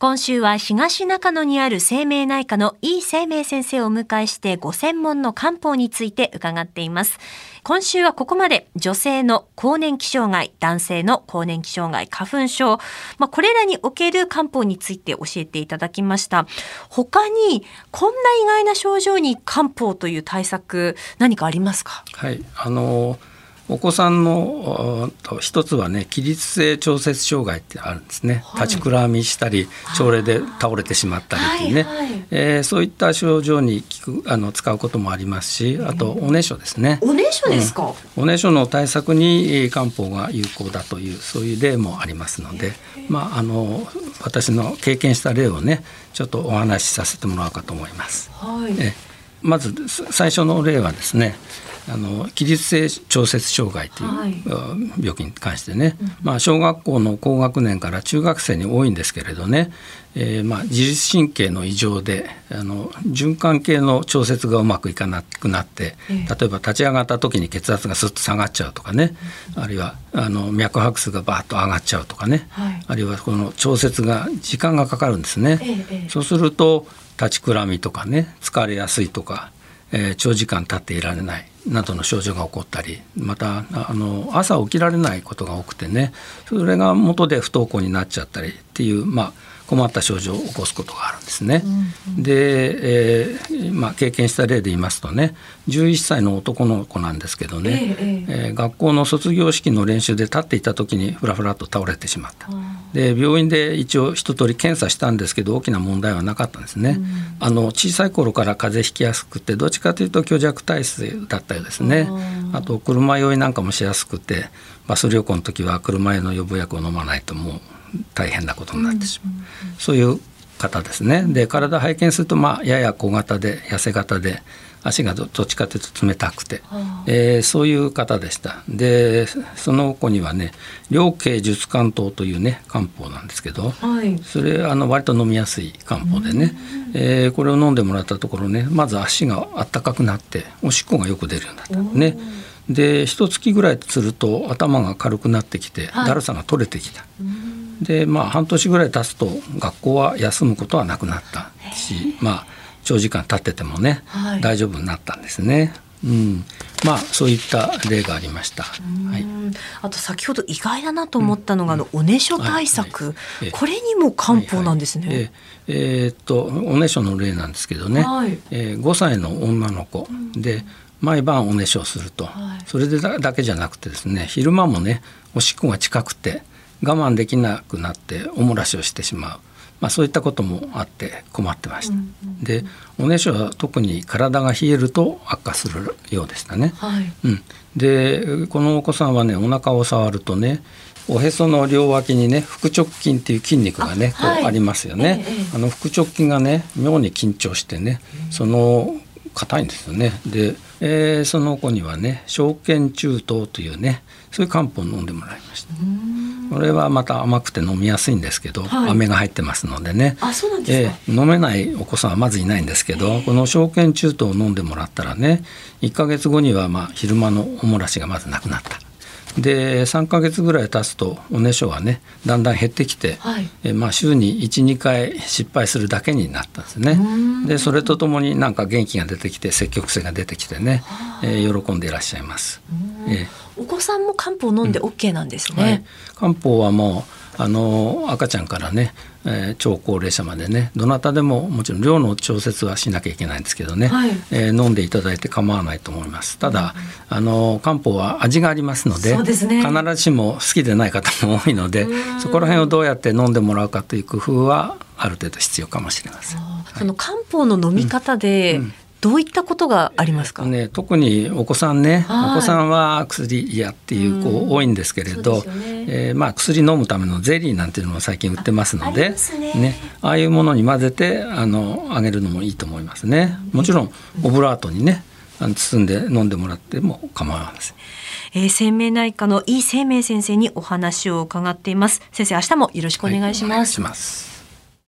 今週は東中野にある生命内科の井生命先生をお迎えしてご専門の漢方について伺っています。今週はここまで女性の更年期障害、男性の更年期障害、花粉症、まあ、これらにおける漢方について教えていただきました。他にこんな意外な症状に漢方という対策何かありますか？はい、あのーお子さんの一つはね起立性調節障害ってあるんですね、はい、立ちくらみしたり朝礼で倒れてしまったりっていうね、はいはい、えー、そういった症状に効くあの使うこともありますしあとおねしょですね。おねしょですか、うん、おねしょの対策に漢方が有効だというそういう例もありますので。まああの私の経験した例をねちょっとお話しさせてもらおうかと思います。はい、えまず最初の例はですねあの起立性調節障害という病気に関してね、はい、まあ、小学校の高学年から中学生に多いんですけれどね、えー、まあ自律神経の異常であの循環系の調節がうまくいかなくなって、例えば立ち上がった時に血圧がすっと下がっちゃうとかね、あるいはあの脈拍数がバーッと上がっちゃうとかね、はい、あるいはこの調節が時間がかかるんですね。そうすると立ちくらみとかね疲れやすいとかえー、長時間立っていられないなどの症状が起こったりまたあの朝起きられないことが多くてねそれが元で不登校になっちゃったりっていう、まあ、困った症状を起こすことがあるんですね。うんうん、で、えーまあ、経験した例で言いますとね11歳の男の子なんですけどね、えー、えー、学校の卒業式の練習で立っていた時にふらふらと倒れてしまった。で病院で一応一通り検査したんですけど大きな問題はなかったんですね。うん、あの小さい頃から風邪ひきやすくてどっちかというと虚弱体質だったようですね。あと車酔いなんかもしやすくてバス旅行の時は車への予防薬を飲まないともう大変なことになってしまう、そういう方ですね。で体拝見するとまあやや小型で痩せ型で足がどっちかというと冷たくて、えー、そういう方でした。でその子にはね両経術関東というね漢方なんですけど、はい、それあの割と飲みやすい漢方でね、えー、これを飲んでもらったところねまず足があったかくなっておしっこがよく出るようになった。ね。で一月ぐらいすると頭が軽くなってきて、だるさが取れてきた。でまあ半年ぐらい経つと学校は休むことはなくなったしまあ長時間経っててもね、はい、大丈夫になったんですね。うん、まあそういった例がありました。はい、あと先ほど意外だなと思ったのが、うん、あのおねしょ対策、はい。はい、これにも漢方なんですね。はいはい、えー、えー、っとおねしょの例なんですけどね、はい、えー、5歳の女の子。で毎晩おねしょすると、はい、それでだけじゃなくてですね昼間もねおしっこが近くて我慢できなくなっておもらしをしてしまう。まあ、そういったこともあって困ってました。うんうん、でおねしょは特に体が冷えると悪化するようでしたね。はい、うん、でこのお子さんはねお腹を触るとねおへその両脇にね腹直筋っていう筋肉がねこうありますよね。あええ、あの腹直筋がね妙に緊張してね、その硬いんですよね。で、えー、その子にはね証券中等というねそういう漢方を飲んでもらいました。これはまた甘くて飲みやすいんですけど、はい、飴が入ってますのでね。あそうなんですか、えー、飲めないお子さんはまずいないんですけどこの証券中等を飲んでもらったらね1か月後にはまあ昼間のおもらしがまずなくなった。で3か月ぐらい経つとおねしょはねだんだん減ってきて、はい、えまあ、週に12回失敗するだけになったんですね。でそれとともになんか元気が出てきて積極性が出てきてね、えー、喜んでいらっしゃいます。えー。お子さんも漢方飲んで OK なんですね、うんはい、漢方はもうあの赤ちゃんからね、えー、超高齢者までねどなたでももちろん量の調節はしなきゃいけないんですけどね、はい、えー、飲んでいただいて構わないと思います。ただ、うん、あの漢方は味がありますので、ね、必ずしも好きでない方も多いのでそこら辺をどうやって飲んでもらうかという工夫はある程度必要かもしれません。その漢方の飲み方で、うんどういったことがありますか、ね、特にお子さんね、お子さんは薬嫌っていう子多いんですけれど、ねえー、まあ、薬飲むためのゼリーなんていうのも最近売ってますのであね、ね、ああいうものに混ぜてあのあげるのもいいと思いますね。もちろんオブラートにね包んで飲んでもらっても構わません。えー、生命内科の井生命先生にお話を伺っています。先生、明日もよろしくお願いします。はい